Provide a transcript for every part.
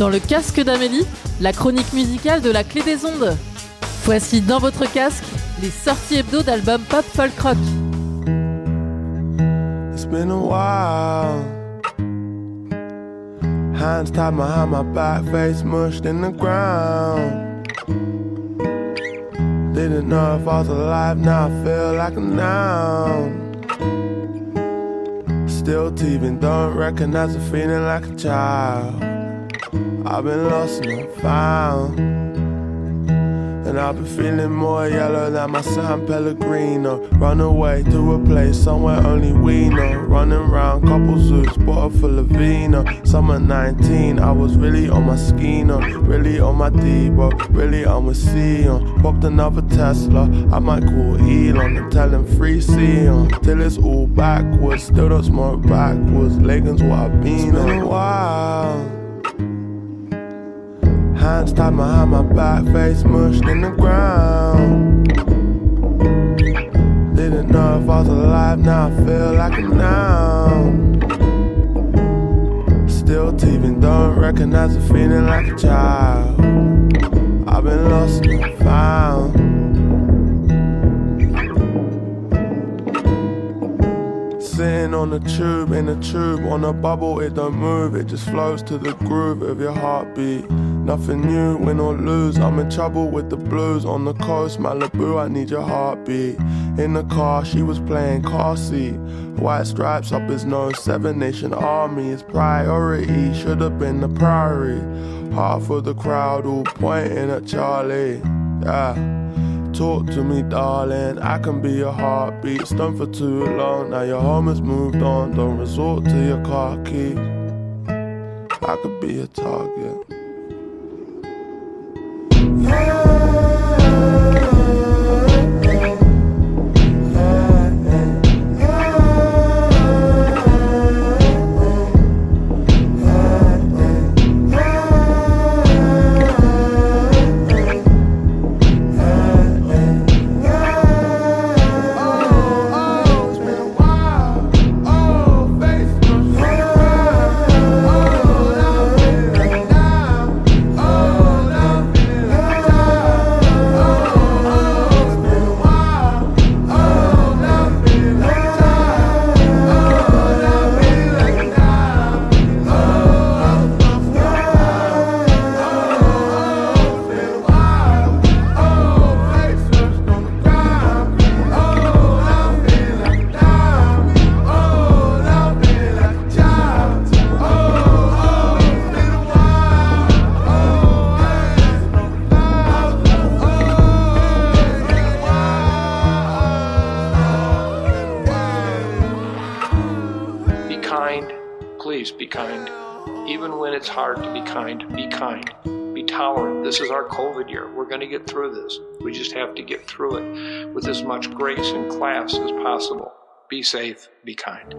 Dans le casque d'Amélie, la chronique musicale de la clé des ondes. Voici dans votre casque les sorties hebdo d'albums pop folk rock. It's been a while. Hands tied behind my back, face mushed in the ground. Didn't know if I was alive, now I feel like a noun. Still teething, don't recognize the feeling like a child. I've been lost and found. And I've been feeling more yellow than my San Pellegrino. Run away to a place somewhere only we know. Running round couple zoos, bottle full of vino. Summer 19, I was really on my skino, really on my Debo, really on with Sion. Popped another Tesla, I might call Elon and tell him free Sion. Till it's all backwards, still don't smoke backwards. Legans what I've been on. a while. Hands tied behind my back, face mushed in the ground. Didn't know if I was alive, now I feel like noun. Still teething, don't recognize the feeling like a child. I've been lost and found. Sitting on the tube, in a tube, on a bubble, it don't move, it just flows to the groove of your heartbeat. Nothing new, win or lose. I'm in trouble with the blues on the coast, Malibu. I need your heartbeat. In the car, she was playing car seat. White stripes up his nose, Seven Nation Army. is priority should have been the priory. Half of the crowd all pointing at Charlie. Yeah. Talk to me, darling. I can be your heartbeat. Stunned for too long. Now your home has moved on. Don't resort to your car keys. I could be a target. COVID year. We're going to get through this. We just have to get through it with as much grace and class as possible. Be safe, be kind.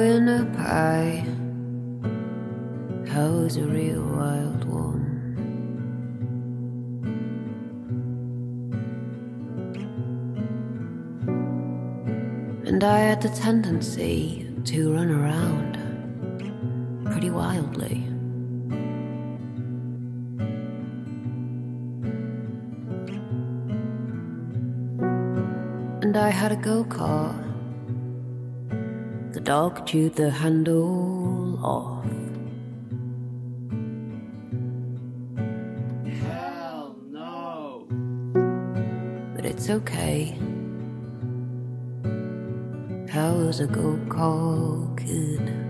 Growing up high, I was a real wild one. And I had the tendency to run around pretty wildly. And I had a go kart. The dog chewed the handle off. Hell no. But it's okay. Was a go kart kid.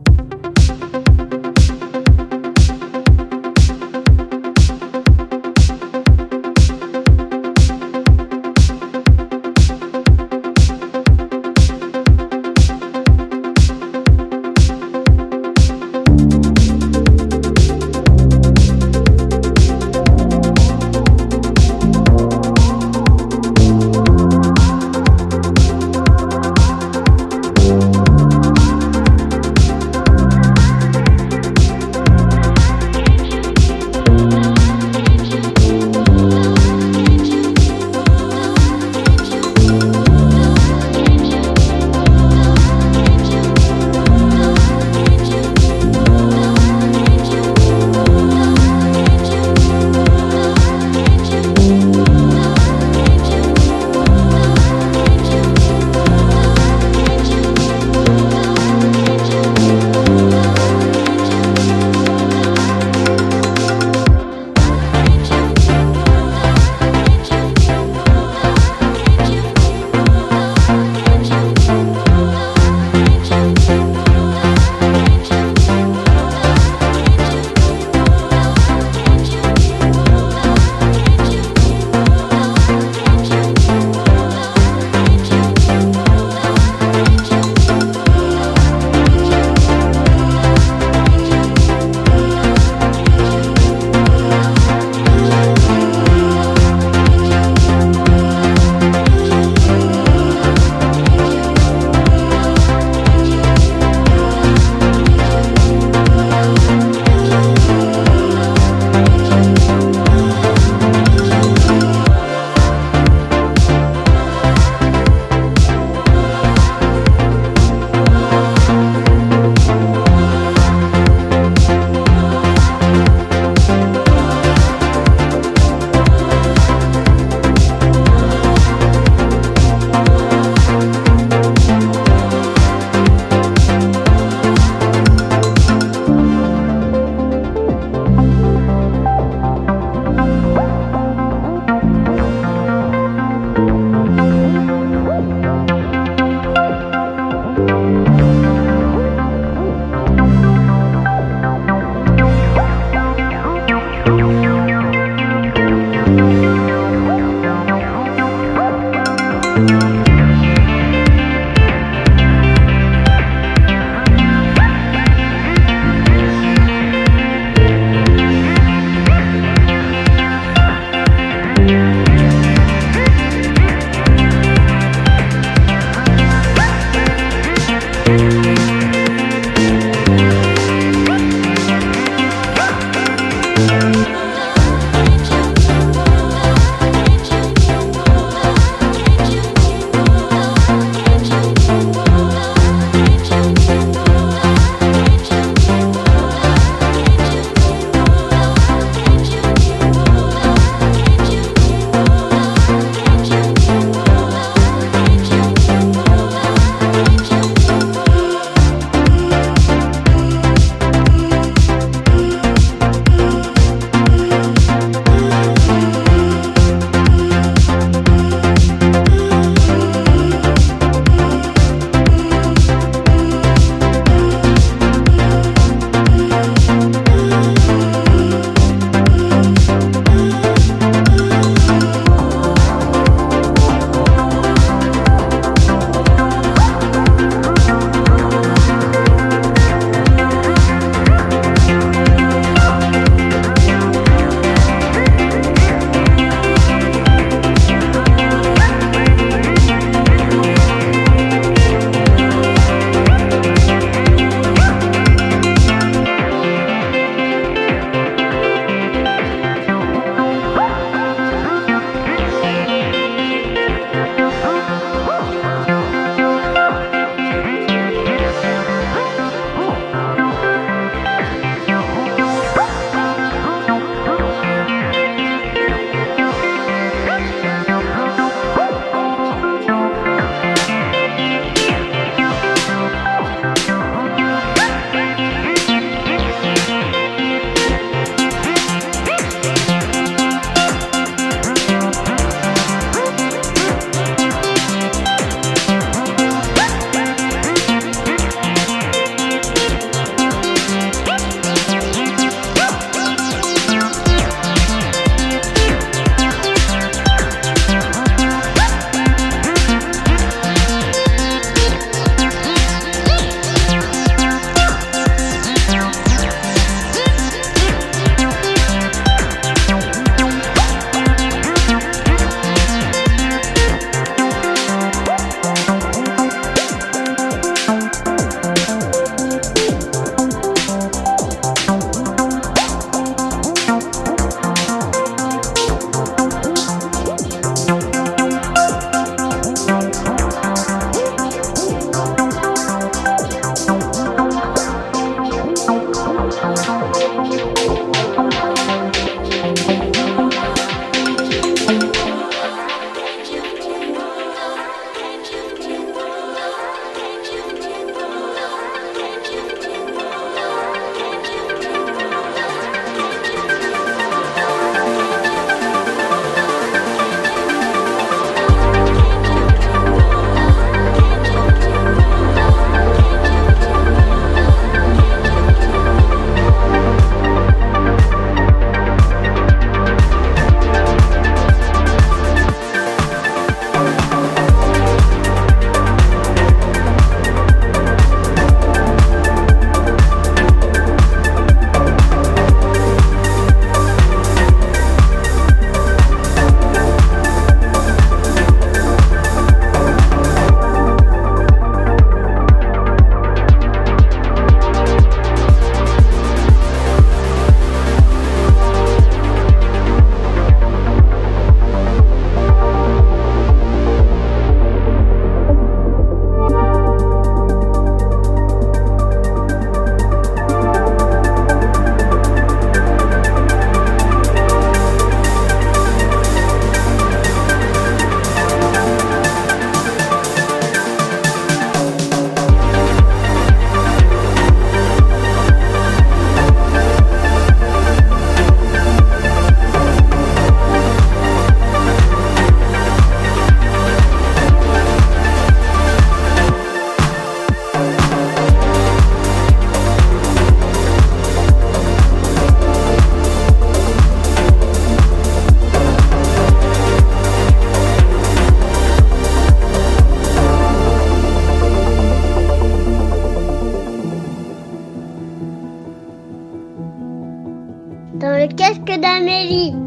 Canary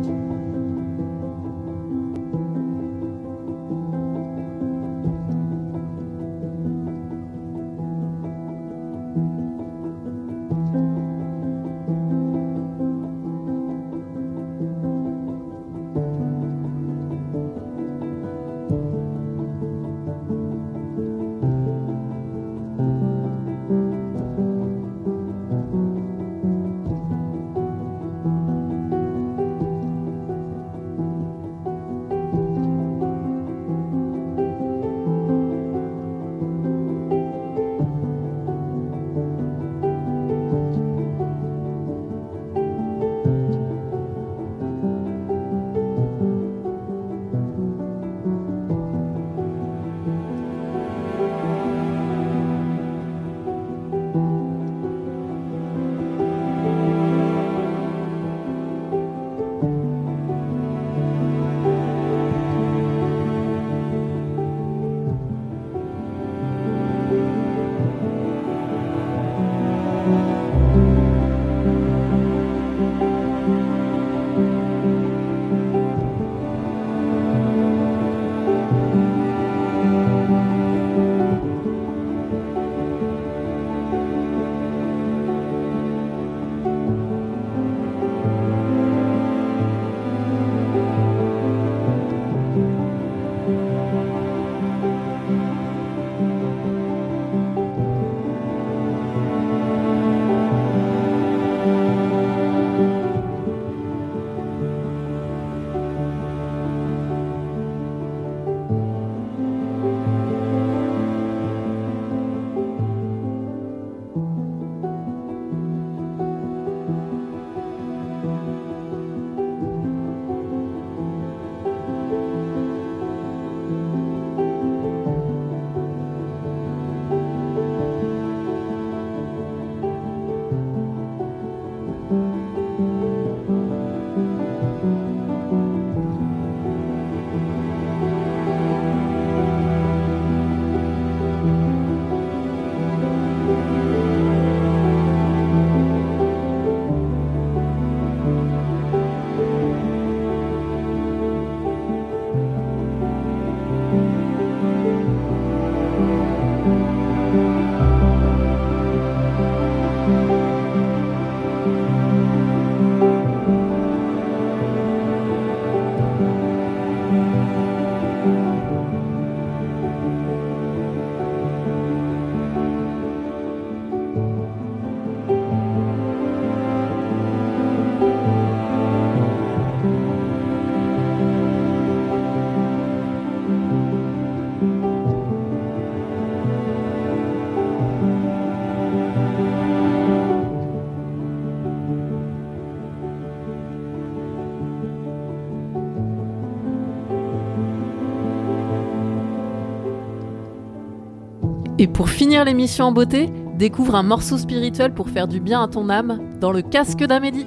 Et pour finir l'émission en beauté, découvre un morceau spirituel pour faire du bien à ton âme dans le casque d'Amélie.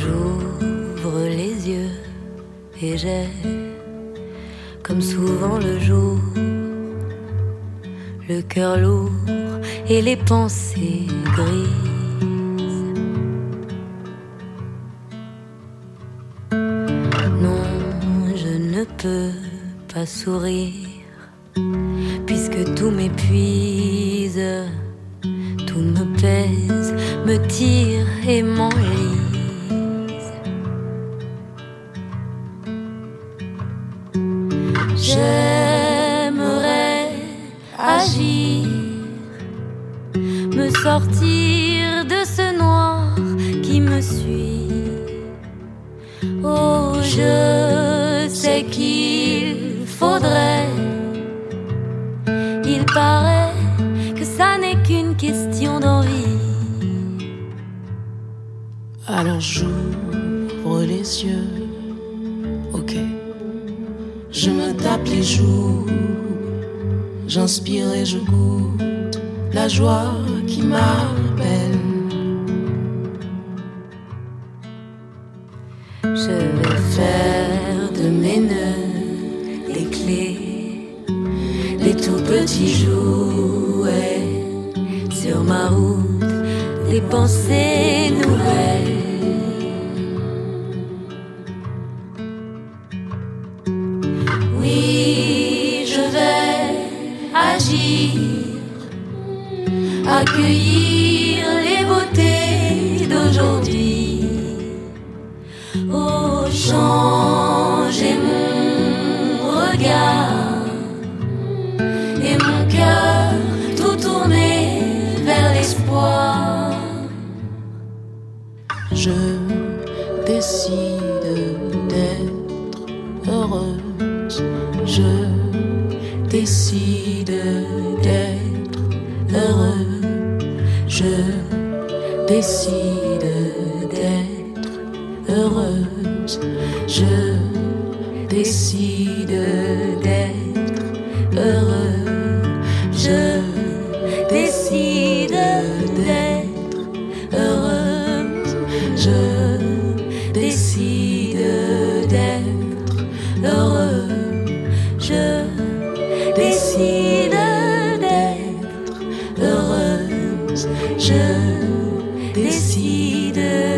J'ouvre les yeux et j'ai, comme souvent le jour, le cœur lourd et les pensées grises sourire. paraît que ça n'est qu'une question d'envie. Alors j'ouvre les yeux, ok. Je me tape les joues, j'inspire et je goûte la joie qui m'appelle. petit jouet sur ma route, des pensées décide d'être heureux, je décide. de